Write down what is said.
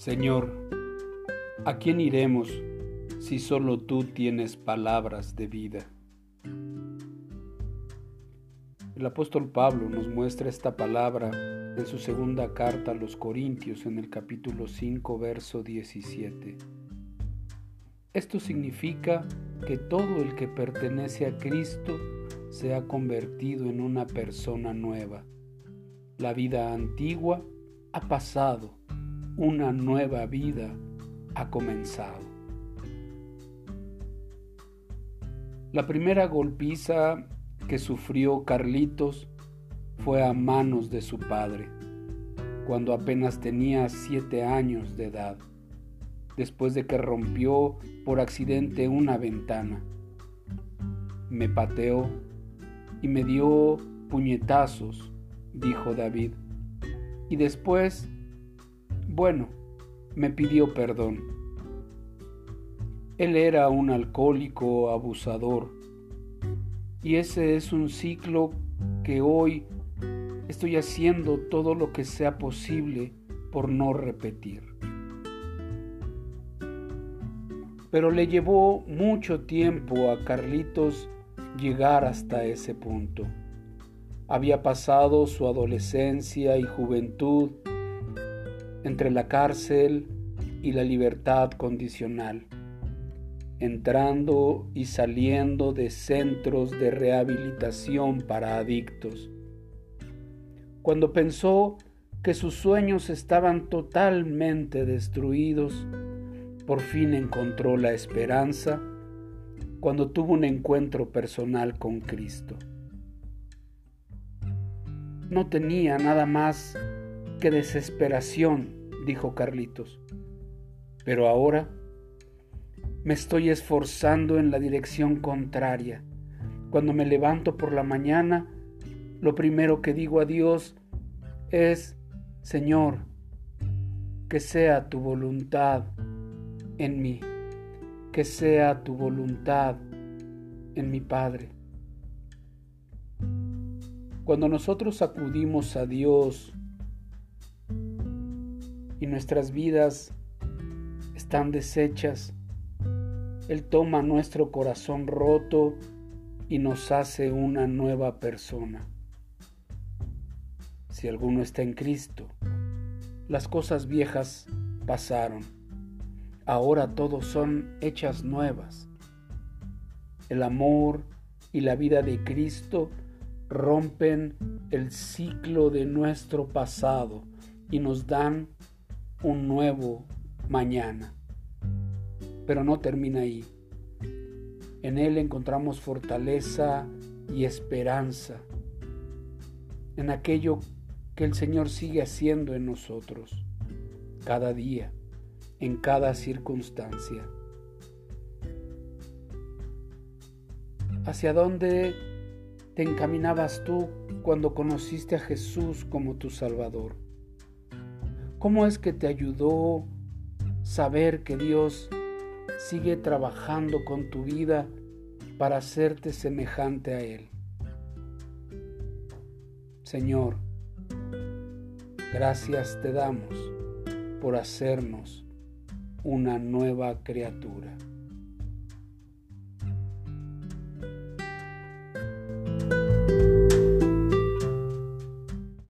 Señor, ¿a quién iremos si solo tú tienes palabras de vida? El apóstol Pablo nos muestra esta palabra en su segunda carta a los Corintios en el capítulo 5, verso 17. Esto significa que todo el que pertenece a Cristo se ha convertido en una persona nueva. La vida antigua ha pasado una nueva vida ha comenzado. La primera golpiza que sufrió Carlitos fue a manos de su padre, cuando apenas tenía siete años de edad, después de que rompió por accidente una ventana. Me pateó y me dio puñetazos, dijo David, y después bueno, me pidió perdón. Él era un alcohólico abusador y ese es un ciclo que hoy estoy haciendo todo lo que sea posible por no repetir. Pero le llevó mucho tiempo a Carlitos llegar hasta ese punto. Había pasado su adolescencia y juventud entre la cárcel y la libertad condicional, entrando y saliendo de centros de rehabilitación para adictos. Cuando pensó que sus sueños estaban totalmente destruidos, por fin encontró la esperanza cuando tuvo un encuentro personal con Cristo. No tenía nada más Qué desesperación, dijo Carlitos. Pero ahora me estoy esforzando en la dirección contraria. Cuando me levanto por la mañana, lo primero que digo a Dios es, Señor, que sea tu voluntad en mí, que sea tu voluntad en mi Padre. Cuando nosotros acudimos a Dios y nuestras vidas están deshechas, Él toma nuestro corazón roto y nos hace una nueva persona. Si alguno está en Cristo, las cosas viejas pasaron, ahora todos son hechas nuevas. El amor y la vida de Cristo rompen el ciclo de nuestro pasado y nos dan un nuevo mañana. Pero no termina ahí. En Él encontramos fortaleza y esperanza en aquello que el Señor sigue haciendo en nosotros, cada día, en cada circunstancia. ¿Hacia dónde te encaminabas tú cuando conociste a Jesús como tu Salvador? ¿Cómo es que te ayudó saber que Dios sigue trabajando con tu vida para hacerte semejante a Él? Señor, gracias te damos por hacernos una nueva criatura.